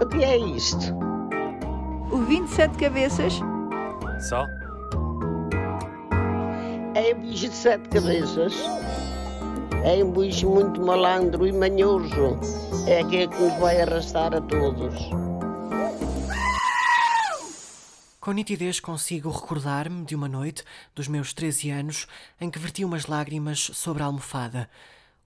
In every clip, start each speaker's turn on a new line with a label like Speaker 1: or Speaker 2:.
Speaker 1: O que é isto?
Speaker 2: O 27 cabeças?
Speaker 3: Só?
Speaker 1: É um bicho de sete cabeças. É um bicho muito malandro e manhoso. É aquele que nos vai arrastar a todos.
Speaker 4: Com nitidez consigo recordar-me de uma noite dos meus 13 anos em que verti umas lágrimas sobre a almofada.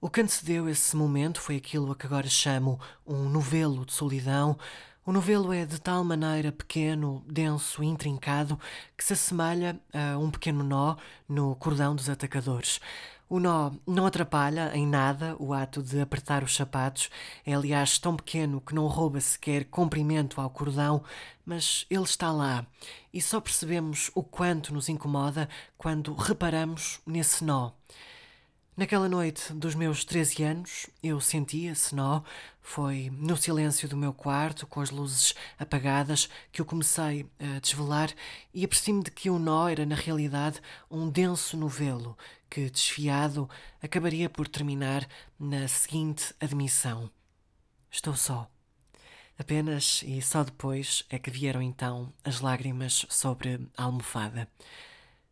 Speaker 4: O que antecedeu esse momento foi aquilo a que agora chamo um novelo de solidão. O novelo é de tal maneira pequeno, denso e intrincado que se assemelha a um pequeno nó no cordão dos atacadores. O nó não atrapalha em nada o ato de apertar os sapatos, é aliás tão pequeno que não rouba sequer comprimento ao cordão, mas ele está lá e só percebemos o quanto nos incomoda quando reparamos nesse nó. Naquela noite dos meus 13 anos, eu senti esse nó. Foi no silêncio do meu quarto, com as luzes apagadas, que eu comecei a desvelar e apercebi-me de que o nó era, na realidade, um denso novelo que, desfiado, acabaria por terminar na seguinte admissão: Estou só. Apenas e só depois é que vieram então as lágrimas sobre a almofada.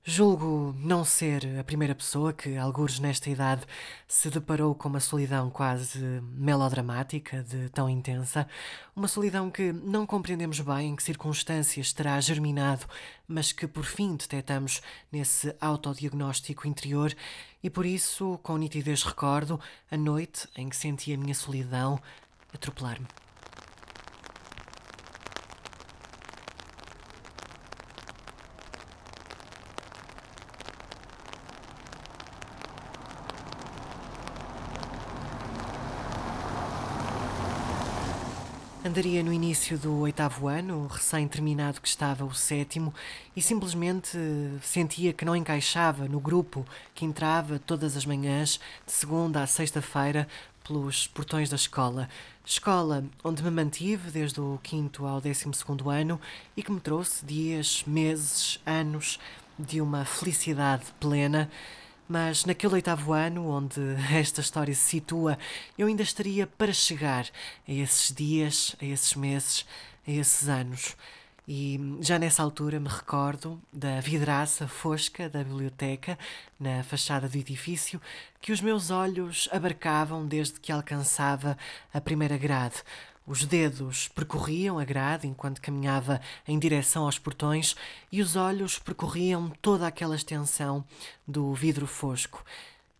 Speaker 4: Julgo não ser a primeira pessoa que, algures nesta idade, se deparou com uma solidão quase melodramática, de tão intensa, uma solidão que não compreendemos bem em que circunstâncias terá germinado, mas que por fim detectamos nesse autodiagnóstico interior, e por isso, com nitidez recordo, a noite em que senti a minha solidão atropelar-me. Andaria no início do oitavo ano, recém-terminado que estava o sétimo, e simplesmente sentia que não encaixava no grupo que entrava todas as manhãs, de segunda a sexta-feira, pelos portões da escola. Escola onde me mantive desde o quinto ao décimo segundo ano e que me trouxe dias, meses, anos de uma felicidade plena mas naquele oitavo ano, onde esta história se situa, eu ainda estaria para chegar a esses dias, a esses meses, a esses anos. E já nessa altura me recordo da vidraça fosca da biblioteca na fachada do edifício que os meus olhos abarcavam desde que alcançava a primeira grade, os dedos percorriam a grade enquanto caminhava em direção aos portões e os olhos percorriam toda aquela extensão do vidro fosco.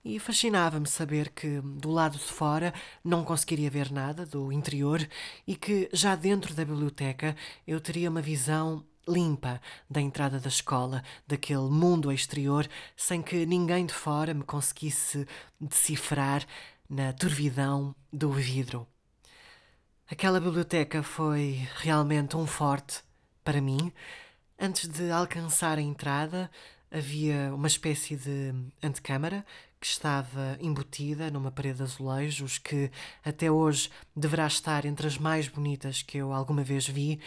Speaker 4: E fascinava-me saber que do lado de fora não conseguiria ver nada do interior e que já dentro da biblioteca eu teria uma visão limpa da entrada da escola, daquele mundo exterior, sem que ninguém de fora me conseguisse decifrar na turvidão do vidro. Aquela biblioteca foi realmente um forte para mim. Antes de alcançar a entrada, havia uma espécie de antecâmara que estava embutida numa parede de azulejos que até hoje deverá estar entre as mais bonitas que eu alguma vez vi.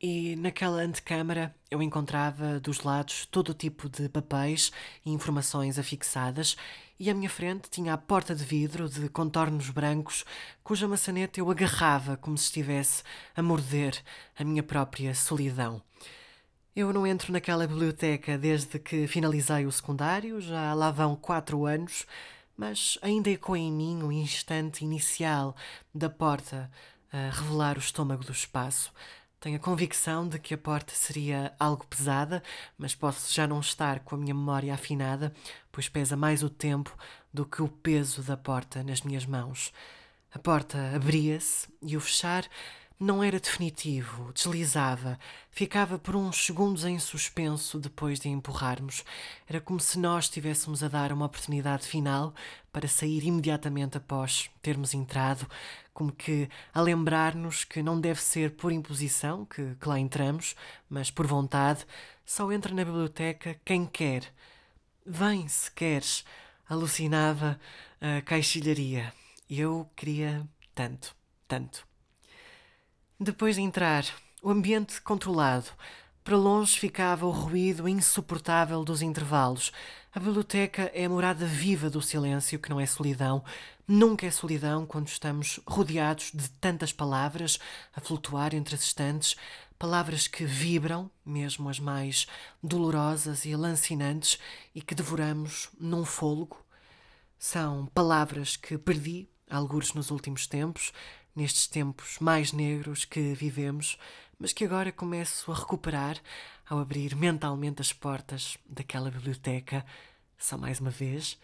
Speaker 4: E naquela antecâmara eu encontrava dos lados todo o tipo de papéis e informações afixadas e à minha frente tinha a porta de vidro de contornos brancos, cuja maçaneta eu agarrava como se estivesse a morder a minha própria solidão. Eu não entro naquela biblioteca desde que finalizei o secundário, já lá vão quatro anos, mas ainda ecoa em mim o instante inicial da porta a revelar o estômago do espaço, tenho a convicção de que a porta seria algo pesada, mas posso já não estar com a minha memória afinada, pois pesa mais o tempo do que o peso da porta nas minhas mãos. A porta abria-se e o fechar não era definitivo, deslizava, ficava por uns segundos em suspenso depois de empurrarmos. Era como se nós estivéssemos a dar uma oportunidade final para sair imediatamente após termos entrado, como que a lembrar-nos que não deve ser por imposição que, que lá entramos, mas por vontade, só entra na biblioteca quem quer. Vem se queres, alucinava a caixilharia. Eu queria tanto, tanto. Depois de entrar, o ambiente controlado. Para longe ficava o ruído insuportável dos intervalos. A biblioteca é a morada viva do silêncio, que não é solidão, Nunca é solidão quando estamos rodeados de tantas palavras a flutuar entre as estantes, palavras que vibram, mesmo as mais dolorosas e lancinantes, e que devoramos num fôlego. São palavras que perdi, alguns nos últimos tempos, nestes tempos mais negros que vivemos, mas que agora começo a recuperar ao abrir mentalmente as portas daquela biblioteca, só mais uma vez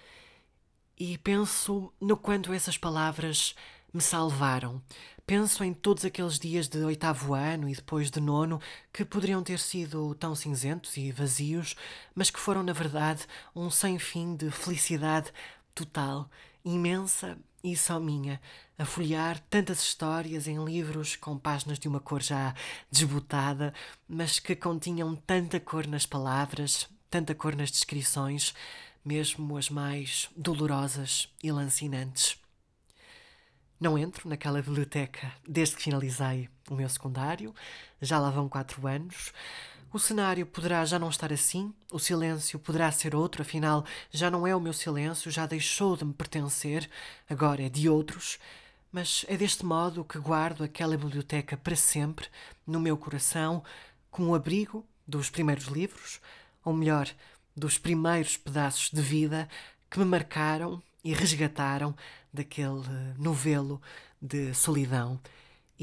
Speaker 4: e penso no quanto essas palavras me salvaram. Penso em todos aqueles dias de oitavo ano e depois de nono que poderiam ter sido tão cinzentos e vazios, mas que foram, na verdade, um sem fim de felicidade total, imensa e só minha, a folhear tantas histórias em livros com páginas de uma cor já desbotada, mas que continham tanta cor nas palavras, tanta cor nas descrições, mesmo as mais dolorosas e lancinantes. Não entro naquela biblioteca desde que finalizei o meu secundário, já lá vão quatro anos. O cenário poderá já não estar assim, o silêncio poderá ser outro, afinal, já não é o meu silêncio, já deixou de me pertencer, agora é de outros. Mas é deste modo que guardo aquela biblioteca para sempre, no meu coração, como o abrigo dos primeiros livros, ou melhor, dos primeiros pedaços de vida que me marcaram e resgataram daquele novelo de solidão.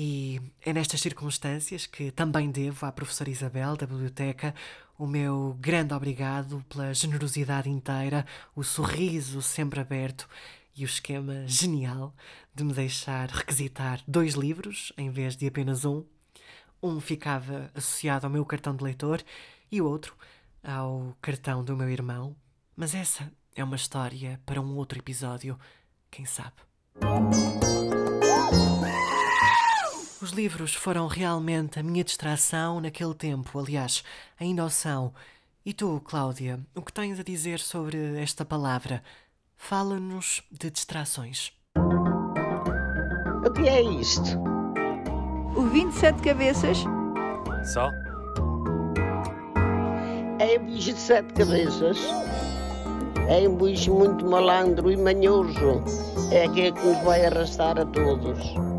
Speaker 4: E é nestas circunstâncias que também devo à professora Isabel da biblioteca o meu grande obrigado pela generosidade inteira, o sorriso sempre aberto e o esquema genial de me deixar requisitar dois livros em vez de apenas um. Um ficava associado ao meu cartão de leitor e o outro ao cartão do meu irmão, mas essa é uma história para um outro episódio, quem sabe. Os livros foram realmente a minha distração naquele tempo, aliás, ainda o são. E tu, Cláudia, o que tens a dizer sobre esta palavra? Fala-nos de distrações.
Speaker 1: O que é isto?
Speaker 2: O 27 cabeças
Speaker 3: Só?
Speaker 1: É um bicho de sete cabeças. É um bicho muito malandro e manhoso. É aquele que nos vai arrastar a todos.